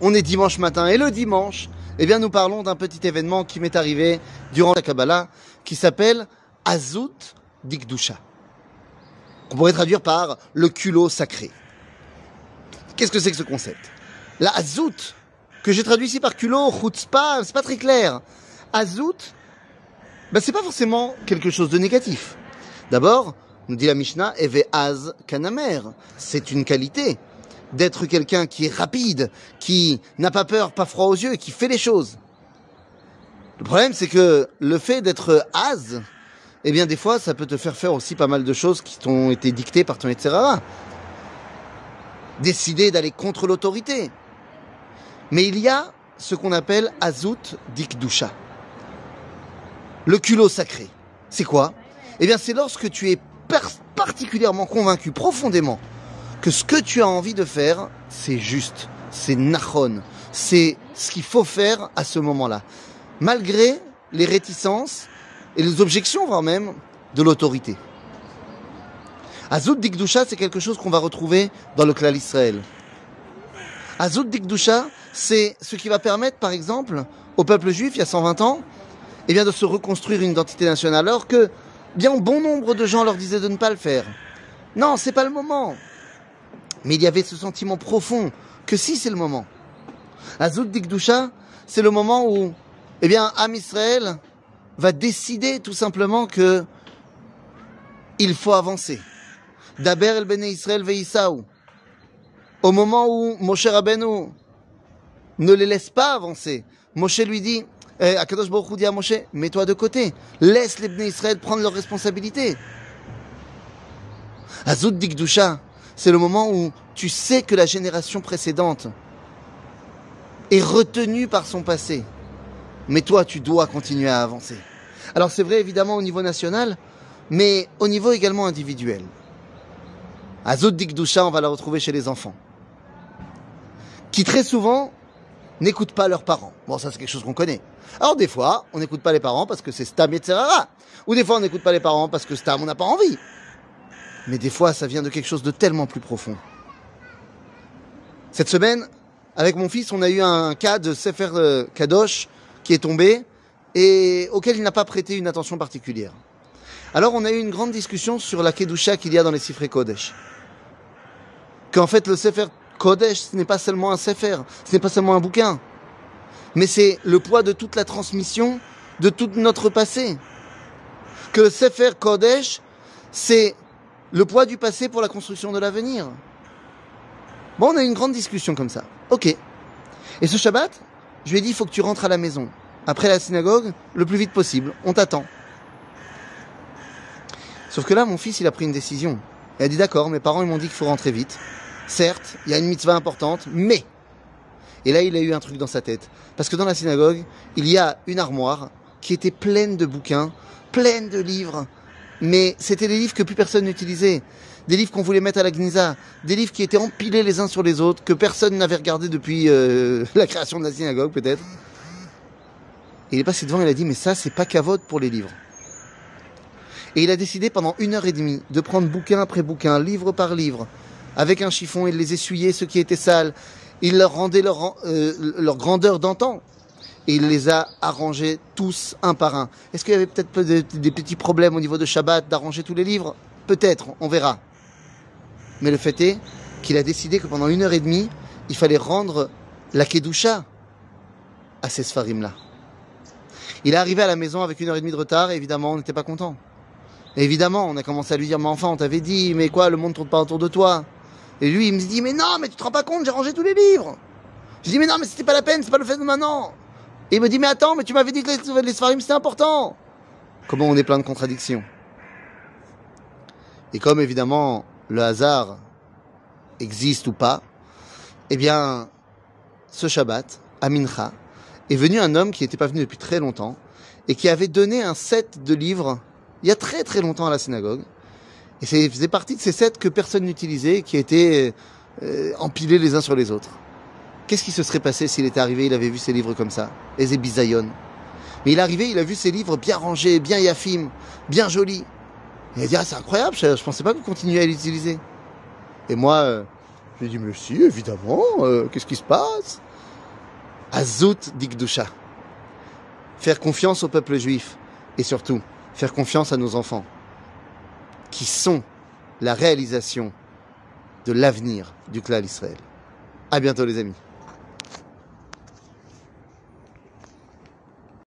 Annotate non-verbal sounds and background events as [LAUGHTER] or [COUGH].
on est dimanche matin et le dimanche, eh bien, nous parlons d'un petit événement qui m'est arrivé durant la Kabbalah qui s'appelle Azout Dikdusha. On pourrait traduire par le culot sacré. Qu'est-ce que c'est que ce concept? La Azout, que j'ai traduit ici par culot, chutzpah, c'est pas très clair. Azout, ben, c'est pas forcément quelque chose de négatif. D'abord, nous dit la Mishnah, Eve Az Kanamer. C'est une qualité d'être quelqu'un qui est rapide, qui n'a pas peur, pas froid aux yeux, qui fait les choses. Le problème, c'est que le fait d'être Az, eh bien, des fois, ça peut te faire faire aussi pas mal de choses qui t'ont été dictées par ton etc. Décider d'aller contre l'autorité. Mais il y a ce qu'on appelle Azout Dikdusha. Le culot sacré. C'est quoi? Eh bien, c'est lorsque tu es particulièrement convaincu, profondément, que ce que tu as envie de faire, c'est juste, c'est nachon, c'est ce qu'il faut faire à ce moment-là. Malgré les réticences et les objections, voire même, de l'autorité. Azout Dikdusha, c'est quelque chose qu'on va retrouver dans le clan Israël. Azout Dikdusha, c'est ce qui va permettre, par exemple, au peuple juif, il y a 120 ans, eh bien, de se reconstruire une identité nationale, alors que bien bon nombre de gens leur disaient de ne pas le faire. Non, c'est pas le moment. Mais il y avait ce sentiment profond que si c'est le moment. Azout Dikdusha, c'est le moment où, eh bien, Am Israël va décider tout simplement que il faut avancer. Daber el Bene Israël veisaou. Au moment où Moshe Rabbeinu ne les laisse pas avancer, Moshe lui dit, eh, Akadosh Baruch dit à Moshe, mets-toi de côté, laisse les Bnei Israël prendre leurs responsabilités. Azout Dikdusha, c'est le moment où tu sais que la génération précédente est retenue par son passé. Mais toi, tu dois continuer à avancer. Alors c'est vrai évidemment au niveau national, mais au niveau également individuel. Azout Dikdusha, on va la retrouver chez les enfants. Qui très souvent n'écoutent pas leurs parents. Bon, ça c'est quelque chose qu'on connaît. Alors des fois, on n'écoute pas les parents parce que c'est Stam, etc. Ou des fois, on n'écoute pas les parents parce que Stam, on n'a pas envie. Mais des fois, ça vient de quelque chose de tellement plus profond. Cette semaine, avec mon fils, on a eu un cas de Sefer euh, Kadosh qui est tombé et auquel il n'a pas prêté une attention particulière. Alors on a eu une grande discussion sur la Kedusha qu'il y a dans les Sifrei Kodesh. Qu'en fait le Sefer Kodesh, ce n'est pas seulement un Sefer, ce n'est pas seulement un bouquin, mais c'est le poids de toute la transmission de tout notre passé. Que le Sefer Kodesh, c'est le poids du passé pour la construction de l'avenir. Bon, on a une grande discussion comme ça. Ok. Et ce Shabbat, je lui ai dit, il faut que tu rentres à la maison, après la synagogue, le plus vite possible. On t'attend. Sauf que là, mon fils, il a pris une décision. Il a dit, d'accord, mes parents, ils m'ont dit qu'il faut rentrer vite. Certes, il y a une mitzvah importante, mais... Et là, il a eu un truc dans sa tête. Parce que dans la synagogue, il y a une armoire qui était pleine de bouquins, pleine de livres, mais c'était des livres que plus personne n'utilisait. Des livres qu'on voulait mettre à la Gnisa, des livres qui étaient empilés les uns sur les autres, que personne n'avait regardé depuis euh, [LAUGHS] la création de la synagogue peut-être. Il est passé devant, il a dit, mais ça, c'est pas cavote pour les livres. Et il a décidé pendant une heure et demie de prendre bouquin après bouquin, livre par livre, avec un chiffon, il les essuyait, ceux qui étaient sales, il leur rendait leur, euh, leur grandeur d'antan, et il les a arrangés tous un par un. Est-ce qu'il y avait peut-être des petits problèmes au niveau de Shabbat d'arranger tous les livres? Peut-être, on verra. Mais le fait est qu'il a décidé que pendant une heure et demie, il fallait rendre la Kedusha à ces Sfarim-là. Il est arrivé à la maison avec une heure et demie de retard et évidemment, on n'était pas content. évidemment, on a commencé à lui dire, mais enfin, on t'avait dit, mais quoi, le monde tourne pas autour de toi? Et lui, il me dit, mais non, mais tu te rends pas compte, j'ai rangé tous les livres. Je dis, mais non, mais c'était pas la peine, c'est pas le fait de maintenant. Et il me dit, mais attends, mais tu m'avais dit que les, les Sfarim, c'était important. Comment on est plein de contradictions. Et comme évidemment, le hasard existe ou pas, eh bien, ce Shabbat, à Mincha, est venu un homme qui n'était pas venu depuis très longtemps et qui avait donné un set de livres il y a très très longtemps à la synagogue. Et ça faisait partie de ces sets que personne n'utilisait, qui étaient euh, empilés les uns sur les autres. Qu'est-ce qui se serait passé s'il était arrivé, il avait vu ses livres comme ça Ezébisayon. Mais il est arrivé, il a vu ses livres bien rangés, bien yafim, bien jolis. Il a dit, ah, c'est incroyable, je, pensais pas que vous continuiez à l'utiliser. Et moi, euh, je lui dit, mais si, évidemment, euh, qu'est-ce qui se passe? Azout dikdusha. Faire confiance au peuple juif. Et surtout, faire confiance à nos enfants. Qui sont la réalisation de l'avenir du clan Israël. À bientôt, les amis.